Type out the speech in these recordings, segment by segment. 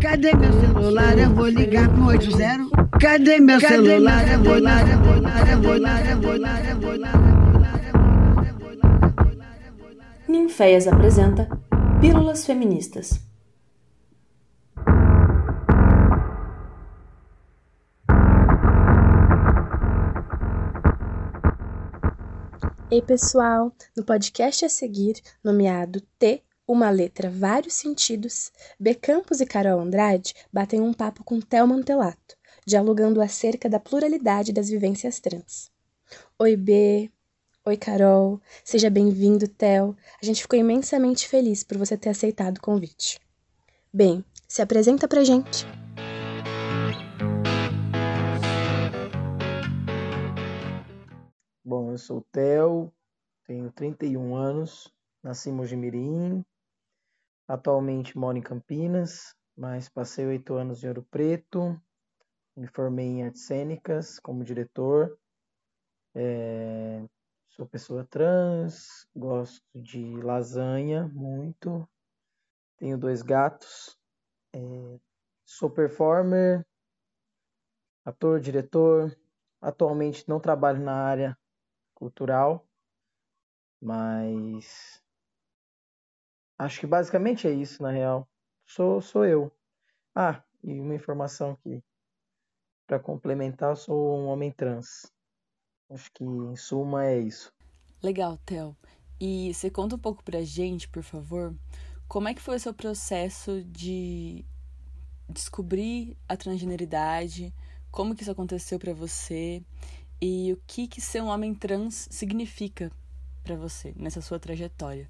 Cadê meu celular? Eu vou ligar pro 80. Cadê meu celular? Eu vou ligar, eu vou ligar, eu vou ligar, eu vou ligar, eu vou ligar. Ninféias apresenta Pílulas Feministas. Ei pessoal, no podcast a seguir, nomeado T, uma letra, vários sentidos, B. Campos e Carol Andrade batem um papo com Theo Mantelato, dialogando acerca da pluralidade das vivências trans. Oi B, oi Carol, seja bem-vindo Theo, a gente ficou imensamente feliz por você ter aceitado o convite. Bem, se apresenta pra gente. Bom, eu sou o Theo, tenho 31 anos, nasci em Mojimirim, Atualmente moro em Campinas, mas passei oito anos em Ouro Preto, me formei em artes cênicas como diretor. É, sou pessoa trans, gosto de lasanha muito, tenho dois gatos, é, sou performer, ator, diretor. Atualmente não trabalho na área cultural, mas Acho que basicamente é isso, na real. Sou, sou eu. Ah, e uma informação aqui. Para complementar, eu sou um homem trans. Acho que, em suma, é isso. Legal, Theo. E você conta um pouco pra gente, por favor, como é que foi o seu processo de descobrir a transgeneridade, como que isso aconteceu para você e o que que ser um homem trans significa para você nessa sua trajetória.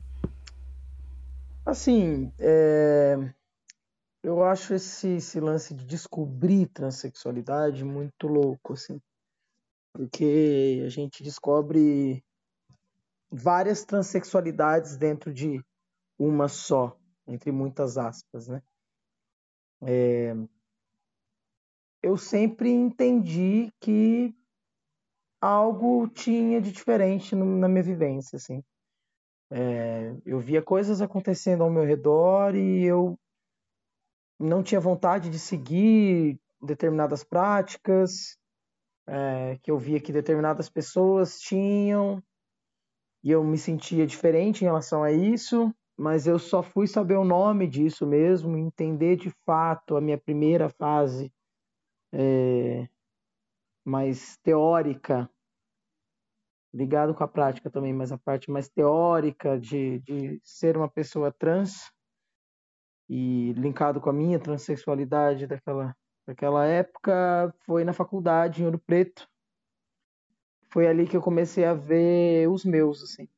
Assim, é, eu acho esse, esse lance de descobrir transexualidade muito louco, assim. Porque a gente descobre várias transexualidades dentro de uma só, entre muitas aspas, né? É, eu sempre entendi que algo tinha de diferente na minha vivência, assim. É, eu via coisas acontecendo ao meu redor e eu não tinha vontade de seguir determinadas práticas é, que eu via que determinadas pessoas tinham e eu me sentia diferente em relação a isso, mas eu só fui saber o nome disso mesmo, entender de fato a minha primeira fase é, mais teórica ligado com a prática também, mas a parte mais teórica de, de ser uma pessoa trans e linkado com a minha transexualidade daquela, daquela época foi na faculdade em Ouro Preto. Foi ali que eu comecei a ver os meus, assim.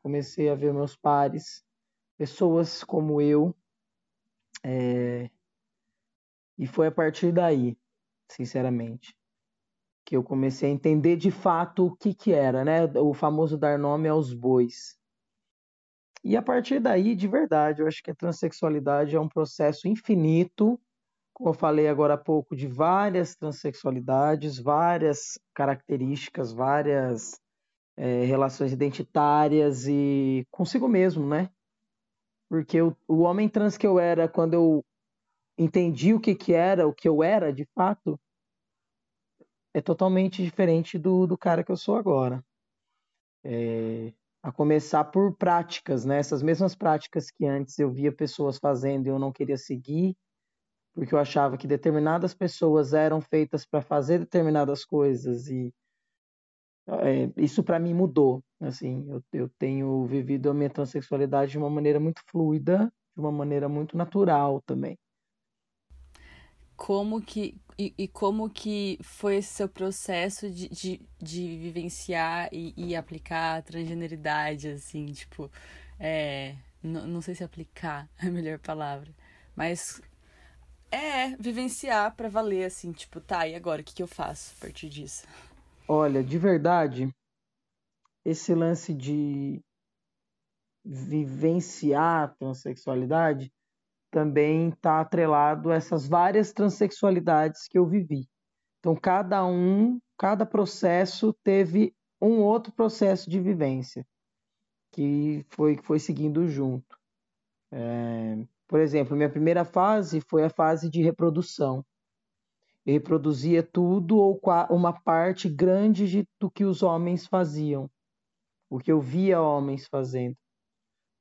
Comecei a ver meus pares, pessoas como eu. É... E foi a partir daí, sinceramente que eu comecei a entender de fato o que que era, né? O famoso dar nome aos bois. E a partir daí, de verdade, eu acho que a transexualidade é um processo infinito, como eu falei agora há pouco, de várias transexualidades, várias características, várias é, relações identitárias e consigo mesmo, né? Porque o, o homem trans que eu era quando eu entendi o que que era, o que eu era de fato, é totalmente diferente do, do cara que eu sou agora. É, a começar por práticas, né? Essas mesmas práticas que antes eu via pessoas fazendo e eu não queria seguir, porque eu achava que determinadas pessoas eram feitas para fazer determinadas coisas e é, isso para mim mudou. Assim, eu, eu tenho vivido a minha transexualidade de uma maneira muito fluida, de uma maneira muito natural também como que e, e, como que foi esse seu processo de, de, de vivenciar e, e, aplicar a transgeneridade, assim, tipo, é, não sei se aplicar é a melhor palavra, mas é vivenciar para valer, assim, tipo, tá, e agora, o que, que eu faço a partir disso? Olha, de verdade, esse lance de vivenciar a transexualidade também está atrelado a essas várias transexualidades que eu vivi. Então, cada um, cada processo teve um outro processo de vivência que foi, foi seguindo junto. É, por exemplo, minha primeira fase foi a fase de reprodução. Eu reproduzia tudo ou uma parte grande de, do que os homens faziam, o que eu via homens fazendo.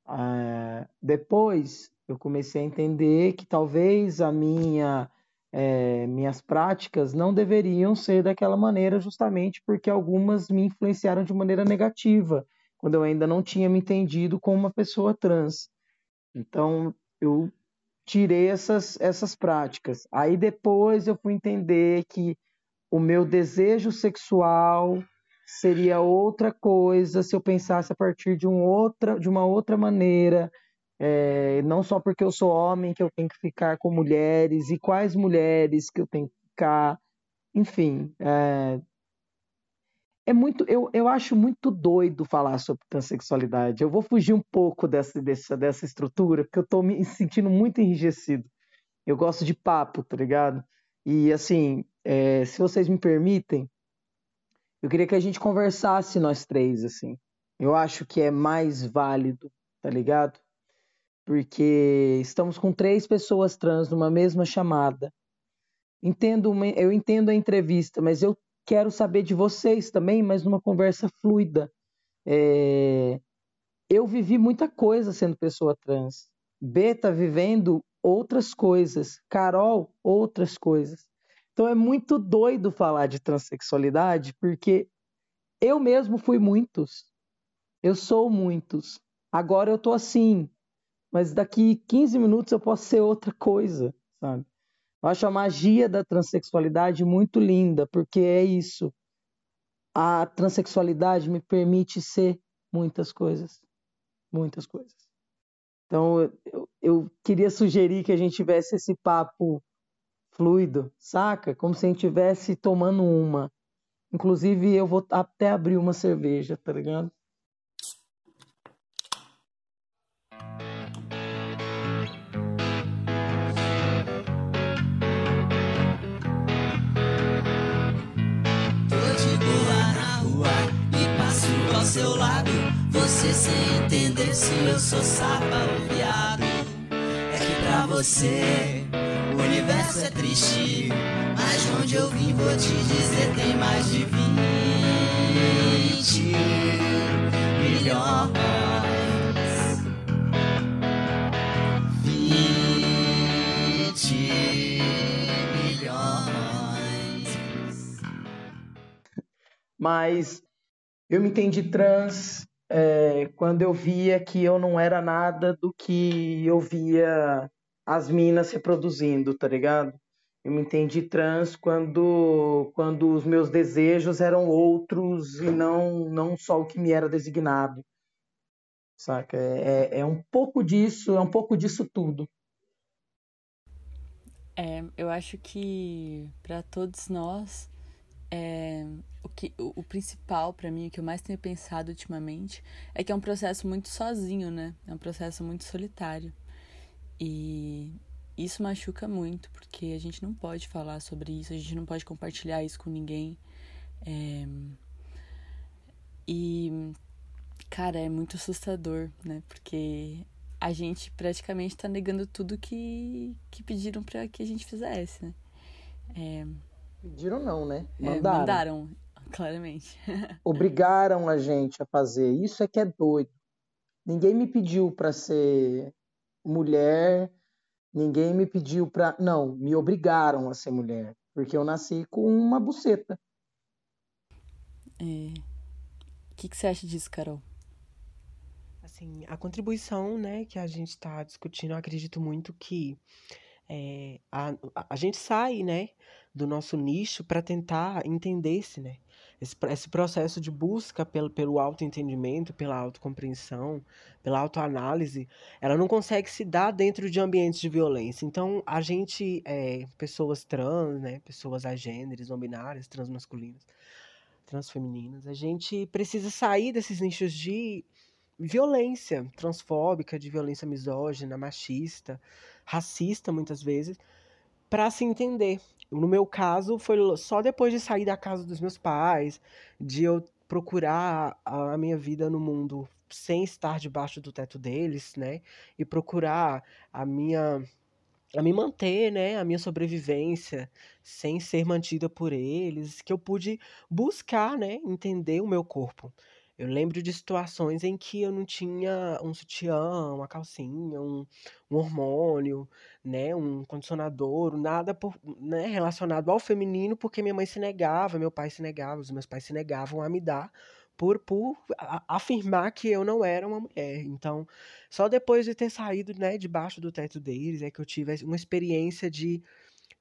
É, depois eu comecei a entender que talvez a minha é, minhas práticas não deveriam ser daquela maneira, justamente porque algumas me influenciaram de maneira negativa, quando eu ainda não tinha me entendido como uma pessoa trans. Então, eu tirei essas, essas práticas. Aí depois eu fui entender que o meu desejo sexual seria outra coisa se eu pensasse a partir de, um outra, de uma outra maneira, é, não só porque eu sou homem que eu tenho que ficar com mulheres e quais mulheres que eu tenho que ficar, enfim, é, é muito, eu, eu acho muito doido falar sobre transexualidade. Eu vou fugir um pouco dessa, dessa, dessa estrutura, porque eu estou me sentindo muito enrijecido. Eu gosto de papo, tá ligado? E assim, é, se vocês me permitem, eu queria que a gente conversasse nós três, assim. Eu acho que é mais válido, tá ligado? Porque estamos com três pessoas trans numa mesma chamada. Entendo, eu entendo a entrevista, mas eu quero saber de vocês também, mas numa conversa fluida. É... Eu vivi muita coisa sendo pessoa trans. B está vivendo outras coisas. Carol, outras coisas. Então é muito doido falar de transexualidade, porque eu mesmo fui muitos. Eu sou muitos. Agora eu tô assim, mas daqui 15 minutos eu posso ser outra coisa, sabe? Eu acho a magia da transexualidade muito linda, porque é isso. A transexualidade me permite ser muitas coisas. Muitas coisas. Então, eu, eu queria sugerir que a gente tivesse esse papo fluido, saca? Como se a gente estivesse tomando uma. Inclusive, eu vou até abrir uma cerveja, tá ligado? Seu lado. Você sem entender se eu sou sapa ou viado. É que pra você o universo é triste. Mas onde eu vim, vou te dizer, tem mais de 20 milhões. 20 milhões. Mas eu me entendi trans é, quando eu via que eu não era nada do que eu via as minas reproduzindo, tá ligado? Eu me entendi trans quando, quando os meus desejos eram outros e não, não só o que me era designado. Saca? É, é, é um pouco disso, é um pouco disso tudo. É, eu acho que para todos nós é, o, que, o, o principal para mim, o que eu mais tenho pensado ultimamente, é que é um processo muito sozinho, né? É um processo muito solitário. E isso machuca muito, porque a gente não pode falar sobre isso, a gente não pode compartilhar isso com ninguém. É... E, cara, é muito assustador, né? Porque a gente praticamente tá negando tudo que, que pediram para que a gente fizesse, né? É... Pediram não, né? Mandaram. É, mandaram, claramente. Obrigaram a gente a fazer. Isso é que é doido. Ninguém me pediu para ser mulher, ninguém me pediu para. Não, me obrigaram a ser mulher. Porque eu nasci com uma buceta. É... O que, que você acha disso, Carol? Assim, a contribuição né, que a gente está discutindo, eu acredito muito que é, a, a gente sai né, do nosso nicho para tentar entender-se, né? Esse, esse processo de busca pelo, pelo autoentendimento, pela autocompreensão, pela autoanálise, ela não consegue se dar dentro de ambientes de violência. Então, a gente, é, pessoas trans, né, pessoas agêneres, não binárias, transmasculinas, transfemininas, a gente precisa sair desses nichos de violência transfóbica, de violência misógina, machista, racista, muitas vezes, para se entender. No meu caso, foi só depois de sair da casa dos meus pais, de eu procurar a minha vida no mundo sem estar debaixo do teto deles, né? E procurar a minha a me manter, né, a minha sobrevivência sem ser mantida por eles, que eu pude buscar, né, entender o meu corpo. Eu lembro de situações em que eu não tinha um sutiã, uma calcinha, um, um hormônio, né, um condicionador, nada por, né, relacionado ao feminino, porque minha mãe se negava, meu pai se negava, os meus pais se negavam a me dar por, por afirmar que eu não era uma mulher. Então, só depois de ter saído, né, debaixo do teto deles é que eu tive uma experiência de,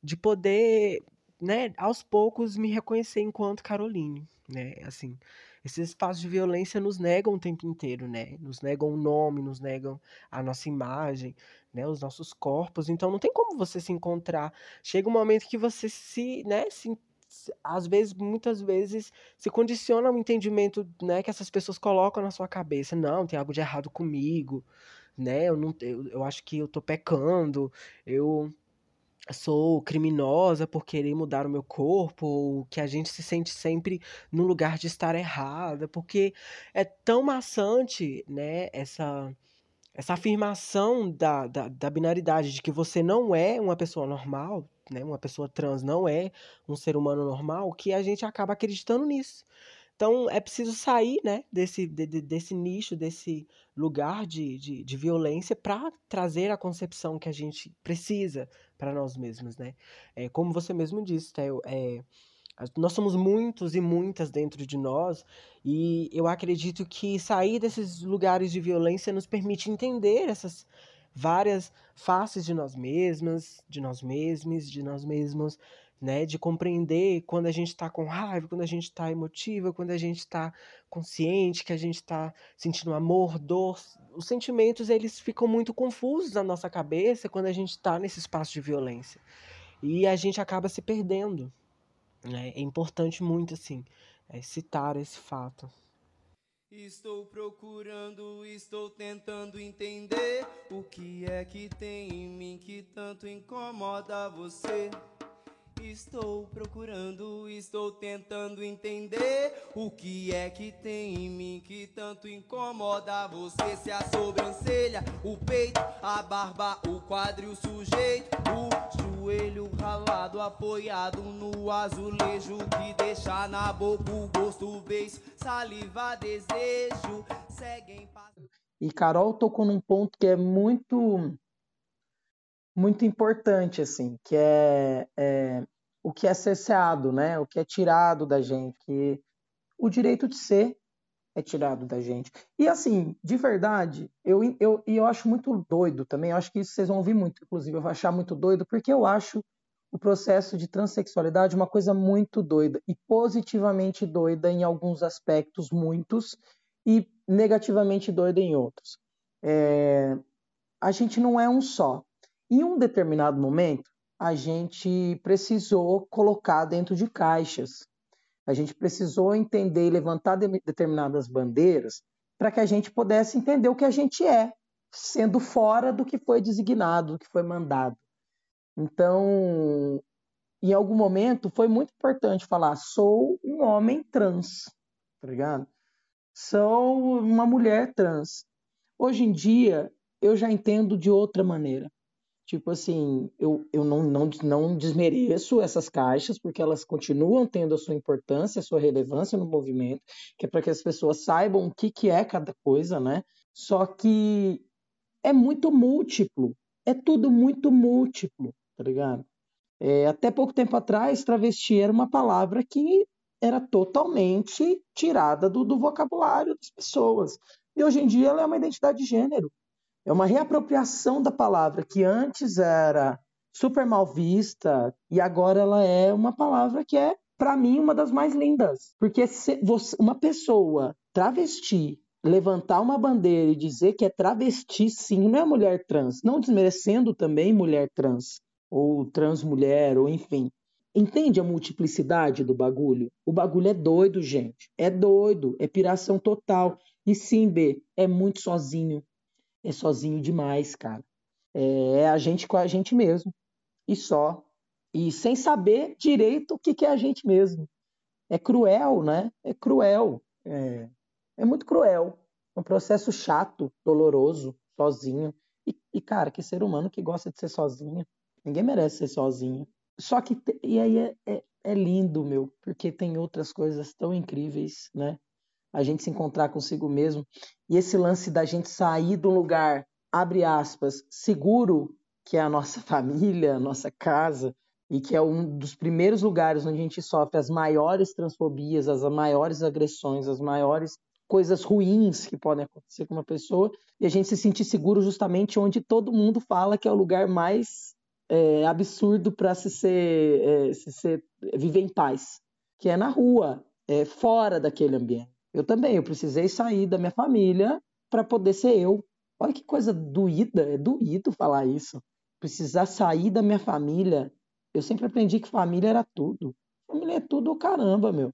de poder, né, aos poucos me reconhecer enquanto Caroline, né, assim. Esses espaços de violência nos negam o tempo inteiro, né? Nos negam o nome, nos negam a nossa imagem, né? Os nossos corpos. Então não tem como você se encontrar. Chega um momento que você se, né, se às vezes, muitas vezes, se condiciona o entendimento né, que essas pessoas colocam na sua cabeça. Não, tem algo de errado comigo, né? Eu, não, eu, eu acho que eu tô pecando, eu sou criminosa por querer mudar o meu corpo, ou que a gente se sente sempre no lugar de estar errada, porque é tão maçante, né, essa essa afirmação da, da, da binaridade de que você não é uma pessoa normal, né, uma pessoa trans não é um ser humano normal, que a gente acaba acreditando nisso. Então é preciso sair né, desse, de, desse nicho, desse lugar de, de, de violência para trazer a concepção que a gente precisa para nós mesmos. Né? É, como você mesmo disse, Theo, é, nós somos muitos e muitas dentro de nós, e eu acredito que sair desses lugares de violência nos permite entender essas várias faces de nós mesmas, de nós mesmos, de nós mesmos, né? De compreender quando a gente está com raiva, quando a gente está emotiva, quando a gente está consciente, que a gente está sentindo amor, dor. Os sentimentos eles ficam muito confusos na nossa cabeça quando a gente está nesse espaço de violência e a gente acaba se perdendo. Né? É importante muito assim é, citar esse fato. Estou procurando, estou tentando entender o que é que tem em mim que tanto incomoda você. Estou procurando, estou tentando entender o que é que tem em mim que tanto incomoda você. Se a sobrancelha, o peito, a barba, o quadril, o sujeito, o joelho ralado, apoiado no azulejo que deixa na boca o gosto, beijo, saliva, desejo. E Carol tocou num ponto que é muito muito importante assim, que é, é o que é cerceado, né? O que é tirado da gente, que o direito de ser é tirado da gente. E assim, de verdade, eu, eu, eu acho muito doido também, eu acho que isso vocês vão ouvir muito, inclusive, eu vou achar muito doido, porque eu acho o processo de transexualidade uma coisa muito doida, e positivamente doida em alguns aspectos, muitos, e negativamente doida em outros. É, a gente não é um só. Em um determinado momento, a gente precisou colocar dentro de caixas a gente precisou entender e levantar de determinadas bandeiras para que a gente pudesse entender o que a gente é, sendo fora do que foi designado, do que foi mandado. Então, em algum momento, foi muito importante falar: sou um homem trans, tá ligado? Sou uma mulher trans. Hoje em dia, eu já entendo de outra maneira. Tipo assim, eu, eu não, não, não desmereço essas caixas, porque elas continuam tendo a sua importância, a sua relevância no movimento, que é para que as pessoas saibam o que, que é cada coisa, né? Só que é muito múltiplo, é tudo muito múltiplo, tá ligado? É, até pouco tempo atrás, travesti era uma palavra que era totalmente tirada do, do vocabulário das pessoas. E hoje em dia ela é uma identidade de gênero. É uma reapropriação da palavra que antes era super mal vista e agora ela é uma palavra que é, para mim, uma das mais lindas. Porque você, uma pessoa travesti levantar uma bandeira e dizer que é travesti, sim, não é mulher trans, não desmerecendo também mulher trans, ou trans mulher, ou enfim. Entende a multiplicidade do bagulho? O bagulho é doido, gente. É doido, é piração total. E sim, B, é muito sozinho é sozinho demais, cara. É, é a gente com a gente mesmo. E só. E sem saber direito o que, que é a gente mesmo. É cruel, né? É cruel. É, é muito cruel. um processo chato, doloroso, sozinho. E, e, cara, que ser humano que gosta de ser sozinho. Ninguém merece ser sozinho. Só que, e aí é, é, é lindo, meu, porque tem outras coisas tão incríveis, né? A gente se encontrar consigo mesmo. E esse lance da gente sair do lugar, abre aspas, seguro, que é a nossa família, a nossa casa, e que é um dos primeiros lugares onde a gente sofre as maiores transfobias, as maiores agressões, as maiores coisas ruins que podem acontecer com uma pessoa, e a gente se sentir seguro justamente onde todo mundo fala que é o lugar mais é, absurdo para se ser, é, se ser viver em paz, que é na rua, é, fora daquele ambiente. Eu também, eu precisei sair da minha família para poder ser eu. Olha que coisa doída, é doído falar isso. Precisar sair da minha família eu sempre aprendi que família era tudo. Família é tudo, caramba, meu.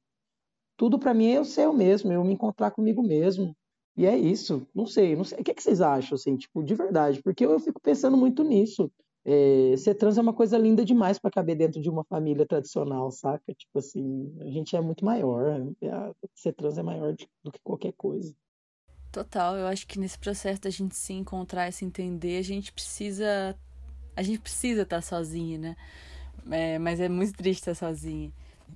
Tudo para mim é eu ser eu mesmo, eu me encontrar comigo mesmo. E é isso. Não sei, não sei. O que, é que vocês acham, assim, tipo, de verdade? Porque eu, eu fico pensando muito nisso. É, ser trans é uma coisa linda demais para caber dentro de uma família tradicional, saca? Tipo assim, a gente é muito maior. É, ser trans é maior do que qualquer coisa. Total, eu acho que nesse processo da gente se encontrar e se entender, a gente precisa. A gente precisa estar tá sozinha, né? É, mas é muito triste estar sozinha.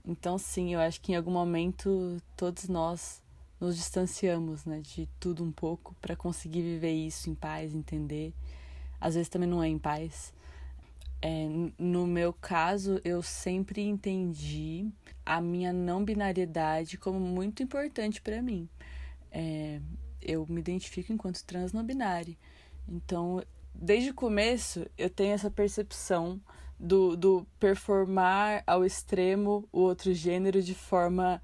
Então, sim, eu acho que em algum momento todos nós nos distanciamos, né, de tudo um pouco para conseguir viver isso em paz, entender. Às vezes também não é em paz. É, no meu caso, eu sempre entendi a minha não binariedade como muito importante para mim. É, eu me identifico enquanto trans não binário. Então, desde o começo, eu tenho essa percepção do, do performar ao extremo o outro gênero de forma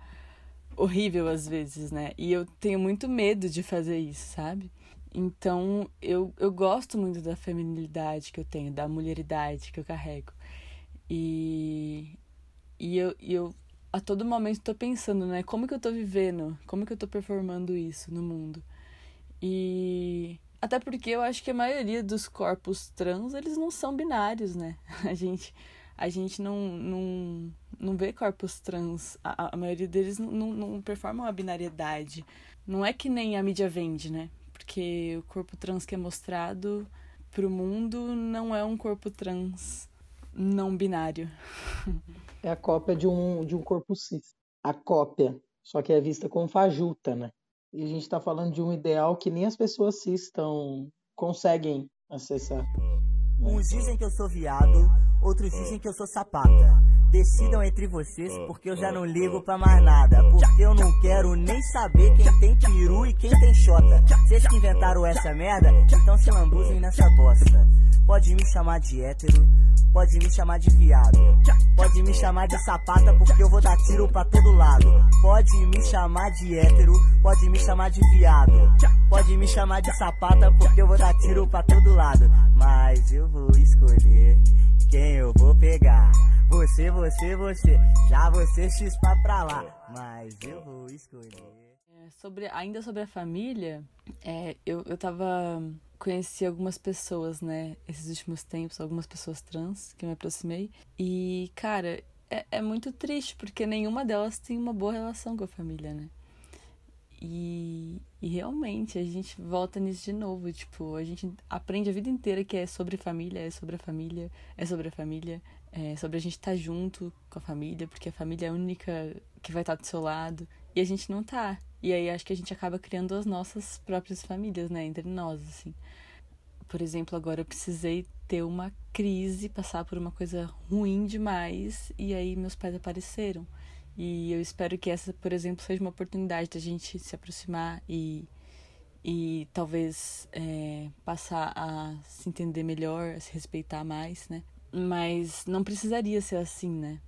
horrível às vezes, né? E eu tenho muito medo de fazer isso, sabe? Então eu, eu gosto muito da feminilidade que eu tenho, da mulheridade que eu carrego. E, e eu, eu a todo momento estou pensando, né? Como que eu estou vivendo? Como que eu estou performando isso no mundo? E até porque eu acho que a maioria dos corpos trans, eles não são binários, né? A gente, a gente não, não, não vê corpos trans. A, a maioria deles não, não, não performam a binariedade. Não é que nem a mídia vende, né? Porque o corpo trans que é mostrado pro mundo não é um corpo trans não binário. É a cópia de um, de um corpo cis. A cópia. Só que é vista como fajuta, né? E a gente está falando de um ideal que nem as pessoas cis estão conseguem acessar. Uns dizem que eu sou viado, outros dizem que eu sou sapata. Decidam entre vocês, porque eu já não ligo pra mais nada. Porque eu não quero nem saber quem tem peru e quem tem xota. Vocês que inventaram essa merda, então se lambuzem nessa bosta. Pode me chamar de hétero, pode me chamar de viado. Pode me chamar de sapata, porque eu vou dar tiro pra todo lado. Pode me chamar de hétero, pode me chamar de viado. Pode me chamar de sapata, porque eu vou dar tiro pra todo lado. Mas eu vou escolher quem eu vou pegar. Você, você, você, já você chispa pra lá. Mas eu vou escolher. É, sobre, ainda sobre a família, é, eu, eu tava conheci algumas pessoas, né, esses últimos tempos, algumas pessoas trans que me aproximei. E, cara, é, é muito triste, porque nenhuma delas tem uma boa relação com a família, né? E, e realmente a gente volta nisso de novo. Tipo, a gente aprende a vida inteira que é sobre família, é sobre a família, é sobre a família, é sobre a gente estar tá junto com a família, porque a família é a única que vai estar tá do seu lado. E a gente não tá. E aí acho que a gente acaba criando as nossas próprias famílias, né, entre nós, assim. Por exemplo, agora eu precisei ter uma crise, passar por uma coisa ruim demais, e aí meus pais apareceram. E eu espero que essa, por exemplo, seja uma oportunidade da gente se aproximar e, e talvez é, passar a se entender melhor, a se respeitar mais, né? Mas não precisaria ser assim, né?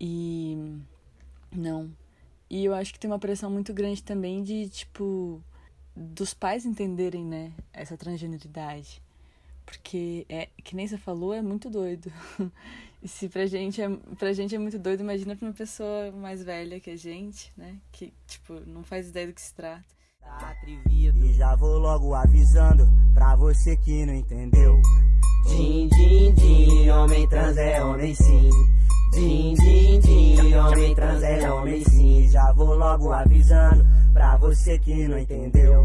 E não, e eu acho que tem uma pressão muito grande também de, tipo, dos pais entenderem, né, essa transgeneridade. Porque, é, que nem você falou, é muito doido. e se pra gente, é, pra gente é muito doido, imagina pra uma pessoa mais velha que a gente, né? Que, tipo, não faz ideia do que se trata. Tá atrevido. E já vou logo avisando pra você que não entendeu. Din, din, din, homem trans é homem sim. Din, din, din, homem trans é homem sim. Já vou logo avisando pra você que não entendeu.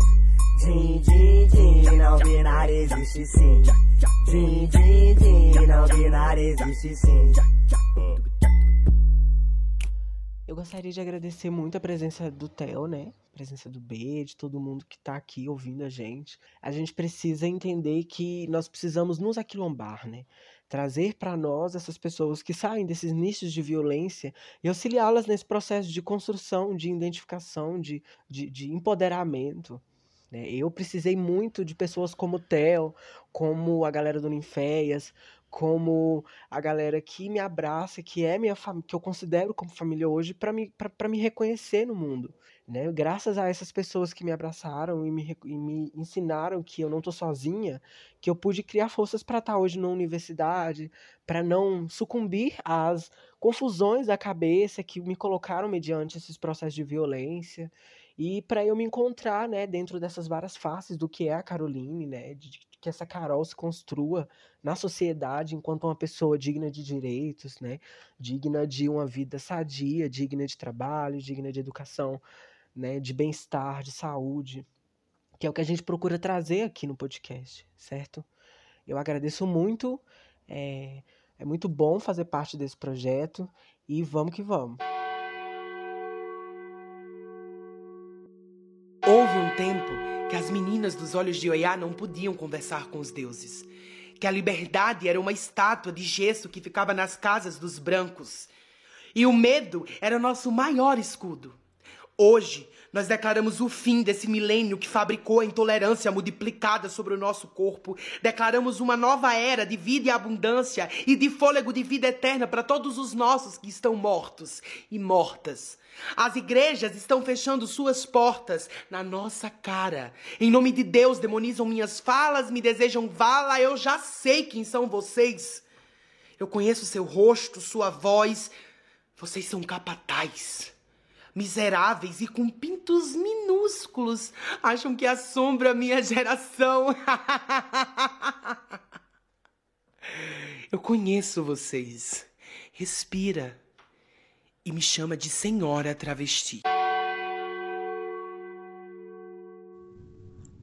Din, din, din, não binário existe sim. Din, din, din, não binário existe sim. Eu gostaria de agradecer muito a presença do Theo, né? A presença do B, de todo mundo que tá aqui ouvindo a gente. A gente precisa entender que nós precisamos nos aquilombar, né? Trazer para nós essas pessoas que saem desses nichos de violência e auxiliá-las nesse processo de construção, de identificação, de, de, de empoderamento. Né? Eu precisei muito de pessoas como o Theo, como a galera do Ninféias, como a galera que me abraça, que é minha que eu considero como família hoje, para me, me reconhecer no mundo. Né? Graças a essas pessoas que me abraçaram e me, e me ensinaram que eu não estou sozinha, que eu pude criar forças para estar tá hoje na universidade, para não sucumbir às confusões da cabeça que me colocaram mediante esses processos de violência e para eu me encontrar, né, dentro dessas várias faces do que é a Caroline, né, de que essa Carol se construa na sociedade enquanto uma pessoa digna de direitos, né, digna de uma vida sadia, digna de trabalho, digna de educação, né, de bem-estar, de saúde, que é o que a gente procura trazer aqui no podcast, certo? Eu agradeço muito, é, é muito bom fazer parte desse projeto e vamos que vamos. Meninas dos olhos de Oiá não podiam conversar com os deuses, que a liberdade era uma estátua de gesso que ficava nas casas dos brancos, e o medo era nosso maior escudo. Hoje, nós declaramos o fim desse milênio que fabricou a intolerância multiplicada sobre o nosso corpo. Declaramos uma nova era de vida e abundância e de fôlego de vida eterna para todos os nossos que estão mortos e mortas. As igrejas estão fechando suas portas na nossa cara. Em nome de Deus, demonizam minhas falas, me desejam vala. Eu já sei quem são vocês. Eu conheço seu rosto, sua voz. Vocês são capazes miseráveis e com pintos minúsculos, acham que assombra a minha geração. Eu conheço vocês. Respira e me chama de senhora travesti.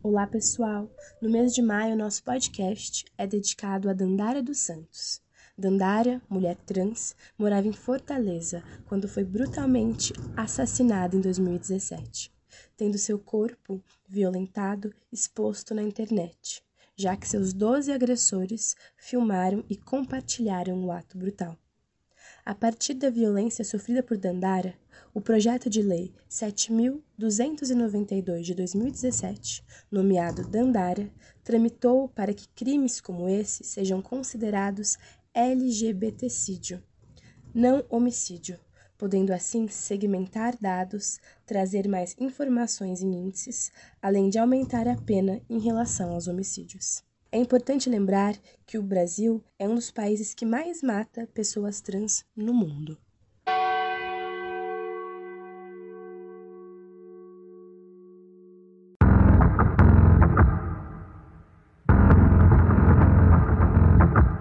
Olá, pessoal! No mês de maio, nosso podcast é dedicado a Dandara dos Santos. Dandara, mulher trans, morava em Fortaleza quando foi brutalmente assassinada em 2017, tendo seu corpo violentado exposto na internet, já que seus 12 agressores filmaram e compartilharam o ato brutal. A partir da violência sofrida por Dandara, o projeto de lei 7292 de 2017, nomeado Dandara, tramitou para que crimes como esse sejam considerados LGBTcídio, não homicídio, podendo assim segmentar dados, trazer mais informações em índices, além de aumentar a pena em relação aos homicídios. É importante lembrar que o Brasil é um dos países que mais mata pessoas trans no mundo.